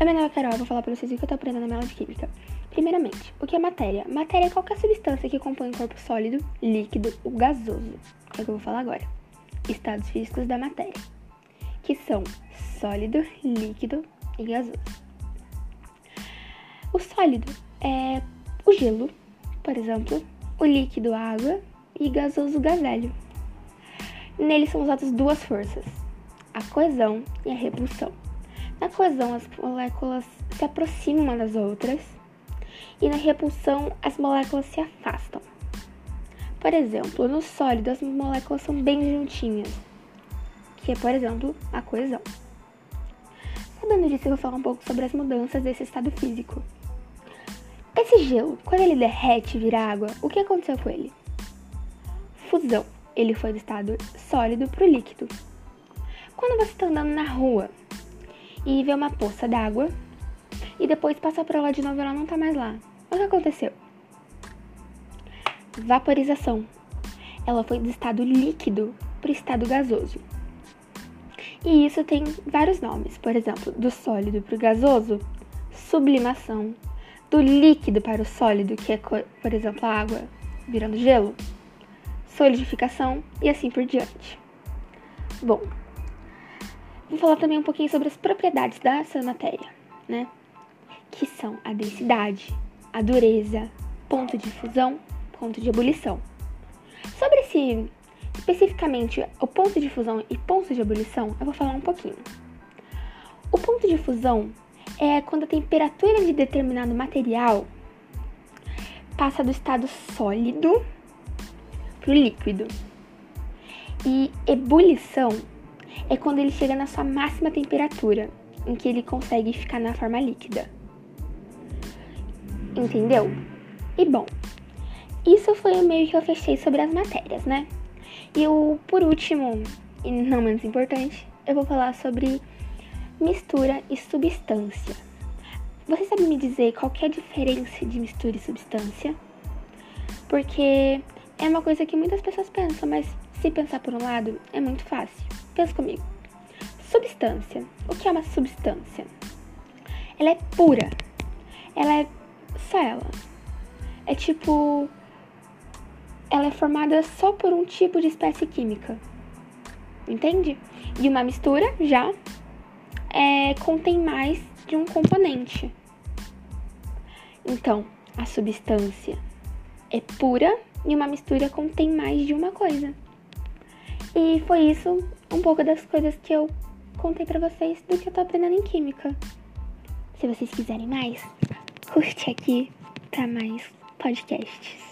Oi, meu nome é Carol, vou falar pra vocês o que eu tô aprendendo na minha aula de química. Primeiramente, o que é matéria? Matéria é qualquer substância que compõe o corpo sólido, líquido ou gasoso. É o que eu vou falar agora. Estados físicos da matéria, que são sólido, líquido e gasoso. O sólido é o gelo, por exemplo, o líquido, a água e gasoso, o gás hélio. Neles são usadas duas forças, a coesão e a repulsão. Na coesão, as moléculas se aproximam umas das outras e na repulsão, as moléculas se afastam. Por exemplo, no sólido, as moléculas são bem juntinhas, que é, por exemplo, a coesão. Sabendo disso, eu vou falar um pouco sobre as mudanças desse estado físico. Esse gelo, quando ele derrete e vira água, o que aconteceu com ele? Fusão. Ele foi do estado sólido para o líquido. Quando você está andando na rua e vê uma poça d'água e depois passa por ela de novo e ela não tá mais lá. O que aconteceu? Vaporização. Ela foi do estado líquido para o estado gasoso. E isso tem vários nomes. Por exemplo, do sólido para o gasoso, sublimação. Do líquido para o sólido, que é, por exemplo, a água virando gelo, solidificação e assim por diante. Bom, Vou falar também um pouquinho sobre as propriedades dessa matéria, né? Que são a densidade, a dureza, ponto de fusão, ponto de ebulição. Sobre esse, especificamente, o ponto de fusão e ponto de ebulição, eu vou falar um pouquinho. O ponto de fusão é quando a temperatura de determinado material passa do estado sólido para o líquido. E ebulição é quando ele chega na sua máxima temperatura, em que ele consegue ficar na forma líquida. Entendeu? E bom, isso foi o meio que eu fechei sobre as matérias, né? E o por último, e não menos importante, eu vou falar sobre mistura e substância. Você sabe me dizer qual é a diferença de mistura e substância? Porque é uma coisa que muitas pessoas pensam, mas se pensar por um lado, é muito fácil. Pensa comigo. Substância. O que é uma substância? Ela é pura. Ela é só ela. É tipo. Ela é formada só por um tipo de espécie química. Entende? E uma mistura já é, contém mais de um componente. Então, a substância é pura e uma mistura contém mais de uma coisa. E foi isso um pouco das coisas que eu contei para vocês do que eu tô aprendendo em química. Se vocês quiserem mais, curte aqui para mais podcasts.